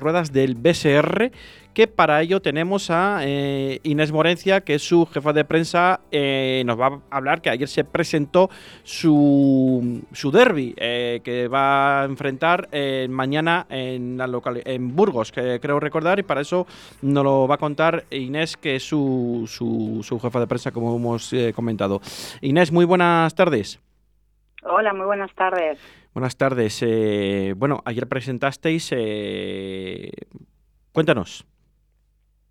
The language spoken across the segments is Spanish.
ruedas del BSR, que para ello tenemos a eh, Inés Morencia, que es su jefa de prensa, eh, nos va a hablar que ayer se presentó su, su derby, eh, que va a enfrentar mañana en, la local, en Burgos, que creo recordar, y para eso nos lo va a contar Inés, que es su, su, su jefa de prensa, como hemos comentado. Inés, muy buenas tardes. Hola, muy buenas tardes. Buenas tardes. Eh, bueno, ayer presentasteis. Eh, cuéntanos.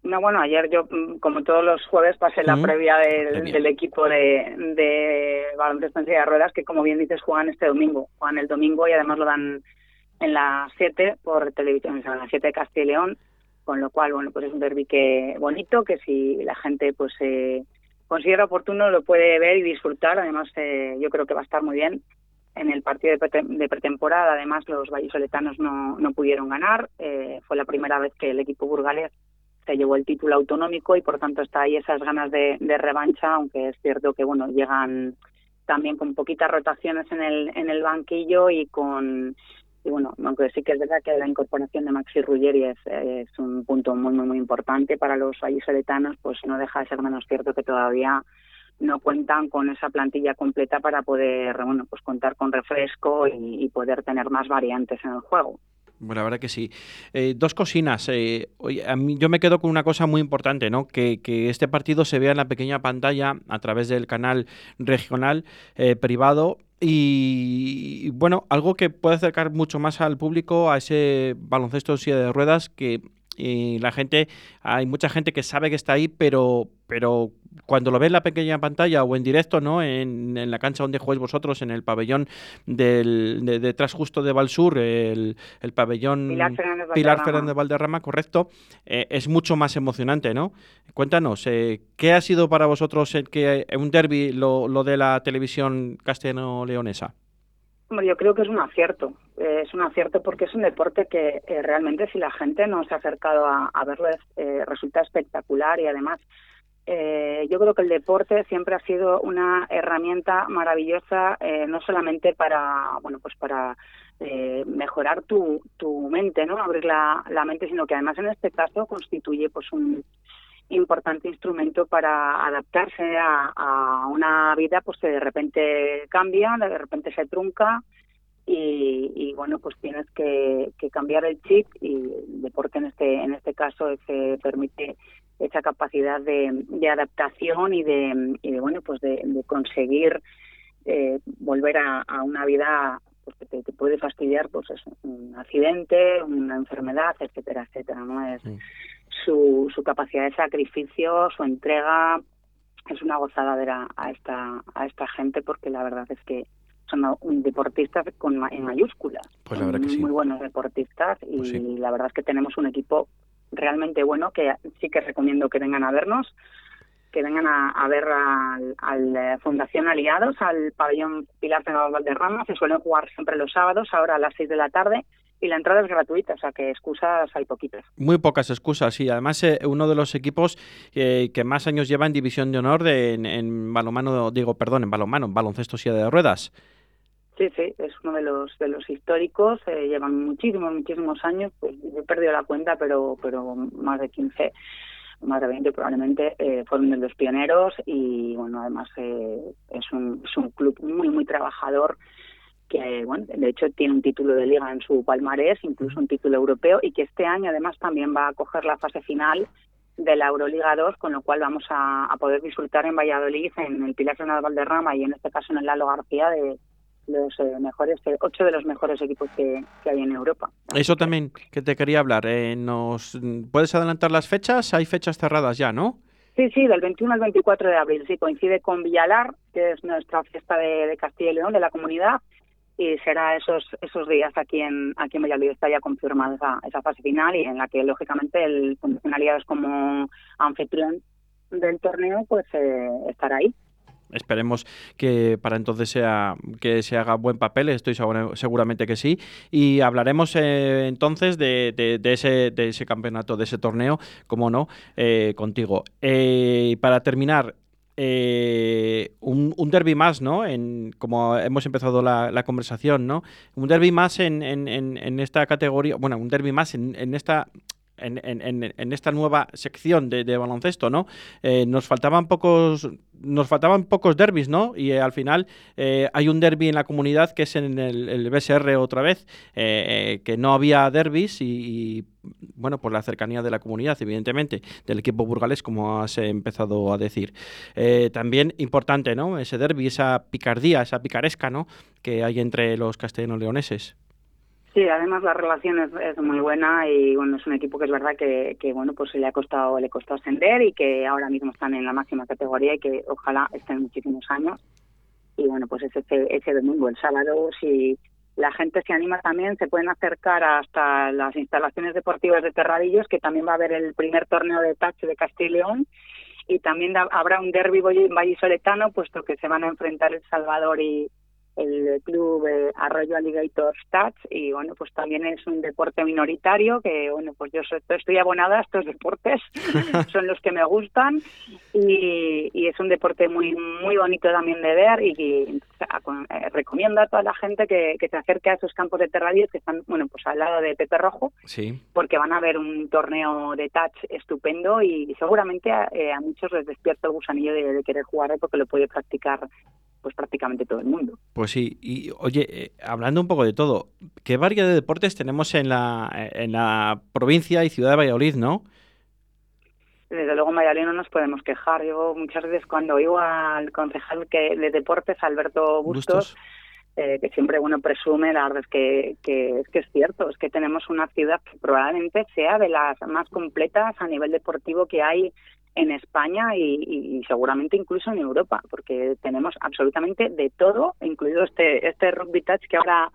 No, bueno, ayer yo, mm, como todos los jueves, pasé la previa del, equipo de, de baloncesto en de ruedas, que como bien dices, juegan este domingo. Juegan el domingo y además lo dan en las 7 por televisión, o sea, en las 7 de Castilla y León, con lo cual, bueno, pues es un derbi que bonito, que si la gente pues eh, considera oportuno lo puede ver y disfrutar. Además, eh, yo creo que va a estar muy bien en el partido de, pretemporada, además, los vallisoletanos no, no pudieron ganar. Eh, fue la primera vez que el equipo burgalés se llevó el título autonómico y, por tanto, está ahí esas ganas de, revancha, aunque es cierto que, bueno, llegan también con poquitas rotaciones en el, en el banquillo y con y bueno, aunque sí que es verdad que la incorporación de Maxi Ruggeri es, es un punto muy, muy, muy importante para los vallisoletanos, pues no deja de ser menos cierto que todavía no cuentan con esa plantilla completa para poder bueno pues contar con refresco y, poder tener más variantes en el juego. Bueno, la verdad que sí. Eh, dos cocinas. Eh, a mí, yo me quedo con una cosa muy importante, ¿no? Que, este partido se vea en la pequeña pantalla a través del canal regional eh, privado y, bueno, algo que puede acercar mucho más al público a ese baloncesto silla de ruedas que y la gente, hay mucha gente que sabe que está ahí, pero, pero cuando lo ve en la pequeña pantalla o en directo, ¿no? En, en la cancha donde jugáis vosotros, en el pabellón del, de, detrás justo de Valsur, el, el pabellón Pilar Fernández Valderrama, correcto, eh, es mucho más emocionante, ¿no? Cuéntanos, eh, ¿qué ha sido para vosotros el que un derby lo, lo de la televisión castellano-leonesa? Yo creo que es un acierto. Eh, es un acierto porque es un deporte que eh, realmente si la gente no se ha acercado a, verlo eh, resulta espectacular y además yo creo que el deporte siempre ha sido una herramienta maravillosa no solamente para bueno pues para mejorar tu, tu mente no abrir la, la mente sino que además en este caso constituye pues un importante instrumento para adaptarse a, una vida pues que de repente cambia, de repente se trunca y, bueno pues tienes que, cambiar el chip y el deporte en este en este caso se permite esa capacidad de, adaptación y de, y de bueno pues de, conseguir eh, volver a, una vida pues, que te, puede fastidiar pues un accidente una enfermedad etcétera etcétera no es su, su capacidad de sacrificio, su entrega, es una gozada ver a, esta, a esta gente porque la verdad es que son deportistas con, en mayúsculas. Pues la verdad que sí. Muy buenos deportistas y pues la verdad es que tenemos un equipo realmente bueno que sí que recomiendo que vengan a vernos que vengan a, ver al, al, eh, Fundación Aliados, al pabellón Pilar Fernando Valderrama, se suelen jugar siempre los sábados, ahora a las 6 de la tarde, y la entrada es gratuita, o sea que excusas hay poquitas. Muy pocas excusas, y además eh, uno de los equipos eh, que más años lleva en división de honor de, en, balonmano, digo, perdón, en balonmano, en baloncesto silla de ruedas. Sí, sí, es uno de los de los históricos, eh, llevan muchísimos, muchísimos años, pues he perdido la cuenta, pero pero más de 15 más de 20 probablemente fueron de los pioneros y bueno además es un es un club muy muy trabajador que bueno, de hecho tiene un título de liga en su palmarés, incluso un título europeo, y que este año además también va a coger la fase final de la Euroliga 2, con lo cual vamos a, poder disfrutar en Valladolid, en el Pilar Nacional Valderrama y en este caso en el Lalo García de los eh, mejores, eh, ocho de los mejores equipos que, hay en Europa. Eso también que te quería hablar. Eh, ¿Nos puedes adelantar las fechas? Hay fechas cerradas ya, ¿no? Sí, sí, del 21 al 24 de abril. Sí, coincide con Villalar, que es nuestra fiesta de, de Castilla y León, de la comunidad, y será esos esos días aquí en aquí en Valladolid está ya confirmada esa, esa fase final y en la que lógicamente el Fundación Aliados como anfitrión del torneo pues eh, estará ahí esperemos que para entonces sea que se haga buen papel, estoy seguramente que sí. Y hablaremos eh, entonces de, de, ese, de ese campeonato, de ese torneo, como no, eh, contigo. para terminar, eh, un, un, derby más, ¿no? En, como hemos empezado la, conversación, ¿no? Un derby más en, en, en, esta categoría, bueno, un derby más en, en esta en, en, en, esta nueva sección de, baloncesto, ¿no? Eh, nos faltaban pocos nos faltaban pocos derbis, ¿no? Y eh, al final eh, hay un derby en la comunidad que es en el, el BSR otra vez, que no había derbis y, bueno, por la cercanía de la comunidad, evidentemente, del equipo burgalés, como has empezado a decir. también importante, ¿no? Ese derby, esa picardía, esa picaresca, ¿no? Que hay entre los castellano-leoneses. Sí, además la relación es, muy buena y bueno, es un equipo que es verdad que, que bueno, pues le ha costado le costó ascender y que ahora mismo están en la máxima categoría y que ojalá estén muchísimos años. Y bueno, pues es ese, ese domingo, el sábado, si la gente se anima también, se pueden acercar hasta las instalaciones deportivas de Terradillos, que también va a haber el primer torneo de touch de Castilla y León y también habrá un derby vallisoletano, puesto que se van a enfrentar El Salvador y, el club eh, Arroyo Alligator Stats y bueno pues también es un deporte minoritario que bueno pues yo estoy abonada a estos deportes son los que me gustan y, y, es un deporte muy muy bonito también de ver y, eh, recomiendo a toda la gente que, que, se acerque a esos campos de terradios que están bueno pues al lado de Pepe Rojo sí. porque van a ver un torneo de touch estupendo y seguramente a, eh, a muchos les despierta el gusanillo de, de querer jugar porque lo puede practicar pues prácticamente todo el mundo. Pues sí, y oye, eh, hablando un poco de todo, ¿qué variedad de deportes tenemos en la, en la provincia y ciudad de Valladolid, no? Desde luego en Valladolid no nos podemos quejar. Yo muchas veces cuando oigo al concejal que de deportes, Alberto Bustos, eh, que siempre bueno presume, la verdad es que, que, es que es cierto, es que tenemos una ciudad que probablemente sea de las más completas a nivel deportivo que hay en España y, seguramente incluso en Europa, porque tenemos absolutamente de todo, incluido este este rugby touch que ahora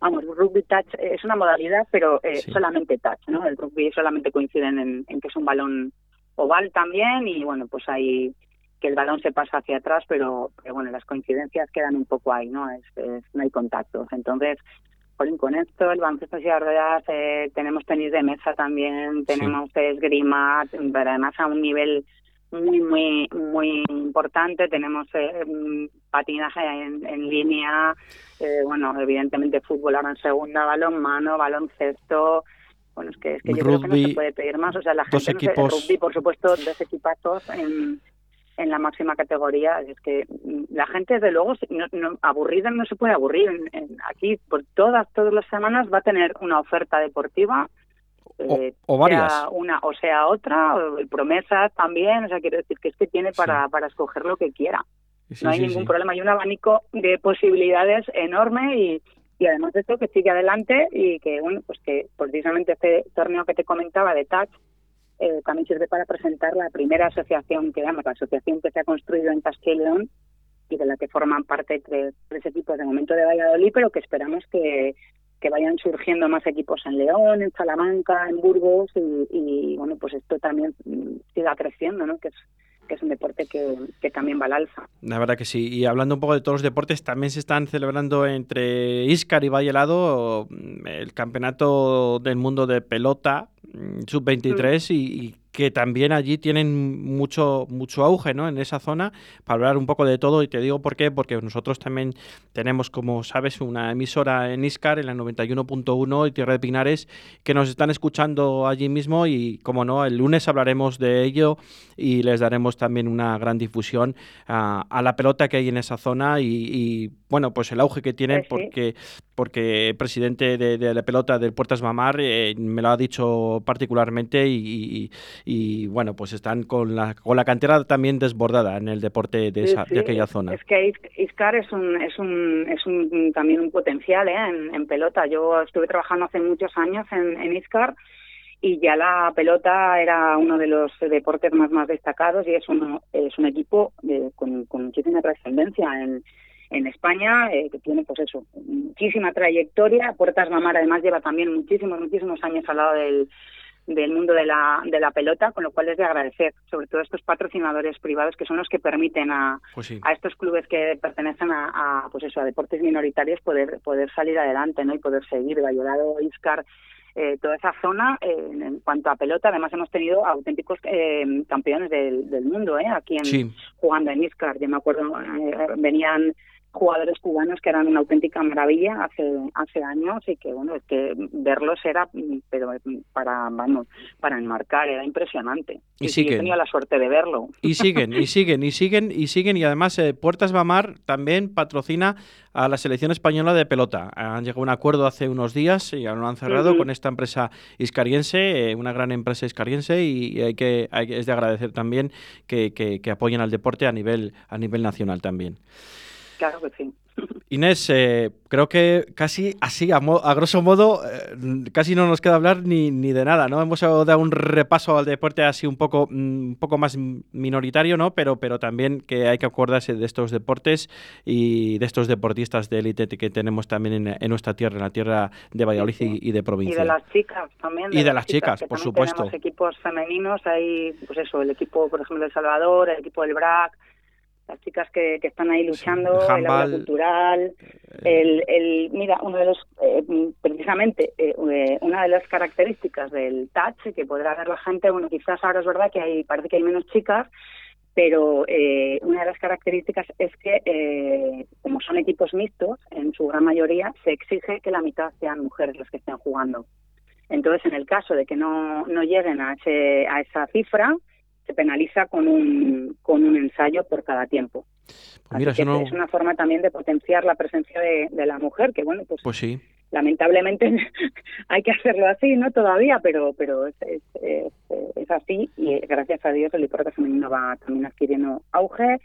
vamos, rugby touch es una modalidad, pero eh, solamente touch, ¿no? El rugby solamente coinciden en, que es un balón oval también y bueno, pues hay que el balón se pasa hacia atrás, pero, pero bueno, las coincidencias quedan un poco ahí, ¿no? Es, no hay contactos. Entonces, con esto, el baloncesto y ruedas, eh, tenemos tenis de mesa también, tenemos esgrima, pero además a un nivel muy, muy, muy importante. Tenemos eh, patinaje en, línea, eh, bueno, evidentemente fútbol ahora en segunda, balón mano, balón cesto. Bueno, es que, es que yo creo que no se puede pedir más. O sea, la gente, equipos... rugby, por supuesto, dos equipazos en en la máxima categoría. Es que mm, la gente, desde luego, no, no, aburrida no se puede aburrir. En, aquí, por todas, todas las semanas va a tener una oferta deportiva. o, eh, varias. Sea una o sea otra, o promesas también. O sea, quiero decir que es que tiene para, para escoger lo que quiera. no hay ningún problema. Hay un abanico de posibilidades enorme y, y además de esto que sigue adelante y que, bueno, pues que precisamente este torneo que te comentaba de Touch eh, también sirve para presentar la primera asociación que llama, la asociación que se ha construido en Castilla y León y de la que forman parte tres, equipos de momento de Valladolid, pero que esperamos que, que vayan surgiendo más equipos en León, en Salamanca, en Burgos y, y bueno, pues esto también siga creciendo, ¿no? Que es es un deporte que, que, también va al alza. La verdad que sí. Y hablando un poco de todos los deportes, también se están celebrando entre Iscar y Valle Helado el campeonato del mundo de pelota mm, sub-23 y, y, que también allí tienen mucho, mucho auge ¿no? en esa zona para hablar un poco de todo. Y te digo por qué, porque nosotros también tenemos, como sabes, una emisora en Iscar, en la 91.1 y Tierra de Pinares, que nos están escuchando allí mismo y, como no, el lunes hablaremos de ello y les daremos también una gran difusión a, a la pelota que hay en esa zona y, y bueno, pues el auge que tienen, pues porque, porque el presidente de, de, la pelota del Puertas Mamar eh, me lo ha dicho particularmente y, y bueno, pues están con la, con la cantera también desbordada en el deporte de, esa, de aquella zona. Es que Iscar es un, es un, es un también un potencial ¿eh? en, en, pelota. Yo estuve trabajando hace muchos años en, en Iscar y ya la pelota era uno de los deportes más más destacados y es un, es un equipo de, con, con muchísima trascendencia en, en España, eh, que tiene pues eso, muchísima trayectoria. Puertas Mamar además lleva también muchísimos, muchísimos años al lado del, del mundo de la, de la pelota, con lo cual es de agradecer, sobre todo estos patrocinadores privados que son los que permiten a, pues sí. a estos clubes que pertenecen a, a, pues eso, a deportes minoritarios poder, poder salir adelante ¿no? y poder seguir. Valladolid, Iscar, eh, toda esa zona en cuanto a pelota. Además hemos tenido auténticos campeones del, mundo aquí en, jugando en Iscar. Yo me acuerdo, venían jugadores cubanos que eran una auténtica maravilla hace hace años y que bueno es que verlos era pero para vamos para enmarcar era impresionante. Y, siguen. he tenido la suerte de verlo. Y siguen y siguen y siguen y siguen y además eh, Puertas Bamar también patrocina a la selección española de pelota. Han llegado a un acuerdo hace unos días y lo han cerrado con esta empresa iscariense eh, una gran empresa iscariense y, hay que es de agradecer también que, que, que apoyen al deporte a nivel a nivel nacional también Claro que sí. Inés, eh, creo que casi así, a, grosso modo, eh, casi no nos queda hablar ni, ni, de nada, ¿no? Hemos dado un repaso al deporte así un poco, mm, un poco más minoritario, ¿no? Pero, pero también que hay que acordarse de estos deportes y de estos deportistas de élite que tenemos también en, nuestra tierra, en la tierra de Valladolid y, de provincia. Y de las chicas también. y de las chicas, por supuesto. Tenemos equipos femeninos, hay, pues eso, el equipo, por ejemplo, de El Salvador, el equipo del BRAC, las chicas que, que están ahí luchando, el aula cultural, el, el, mira, uno de los, eh, precisamente, eh, eh, una de las características del touch que podrá ver la gente, bueno, quizás ahora es verdad que hay, parece que hay menos chicas, pero una de las características es que, como son equipos mixtos, en su gran mayoría, se exige que la mitad sean mujeres las que estén jugando. Entonces, en el caso de que no, no lleguen a, ese, a esa cifra, se penaliza con un, con un ensayo por cada tiempo. Pues es una forma también de potenciar la presencia de, la mujer, que bueno, pues, pues sí. lamentablemente hay que hacerlo así, ¿no? Todavía, pero pero es, es, es, así y gracias a Dios el deporte femenino va también adquiriendo auge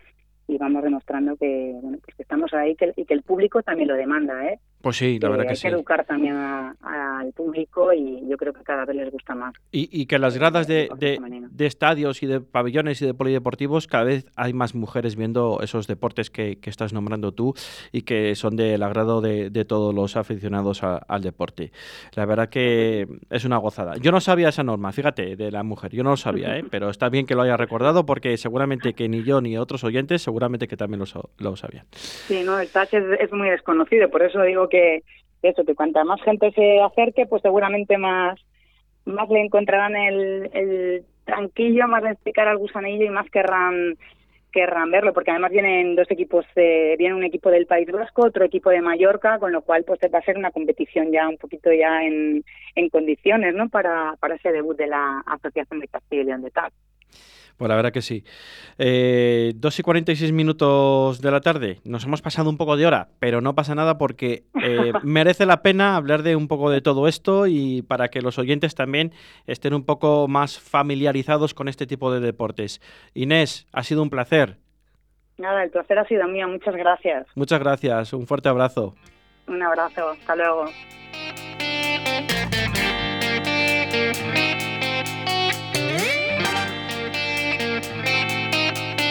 y vamos demostrando que, bueno, pues que estamos ahí que, y que el público también lo demanda, ¿eh? Pues sí, la verdad que, sí. Hay que educar también al público y yo creo que cada vez les gusta más. Y, que las gradas de, de, estadios y de pabellones y de polideportivos cada vez hay más mujeres viendo esos deportes que, estás nombrando tú y que son del agrado de, todos los aficionados al deporte. La verdad que es una gozada. Yo no sabía esa norma, fíjate, de la mujer. Yo no lo sabía, ¿eh? pero está bien que lo haya recordado porque seguramente que ni yo ni otros oyentes seguramente que también lo, lo sabían. Sí, no, el touch es muy desconocido, por eso digo que eso, que cuanta más gente se acerque, pues seguramente más, más le encontrarán el, el tranquillo, más le explicar al gusanillo y más querrán querrán verlo, porque además vienen dos equipos, viene un equipo del País Vasco, otro equipo de Mallorca, con lo cual pues va a ser una competición ya un poquito ya en, en condiciones, ¿no? Para, para ese debut de la Asociación de Castilla y León de TAC. Pues la verdad que sí. Eh, 2 y 46 minutos de la tarde. Nos hemos pasado un poco de hora, pero no pasa nada porque eh, merece la pena hablar de un poco de todo esto y para que los oyentes también estén un poco más familiarizados con este tipo de deportes. Inés, ha sido un placer. Nada, el placer ha sido mío. Muchas gracias. Muchas gracias. Un fuerte abrazo. Un abrazo. Hasta luego.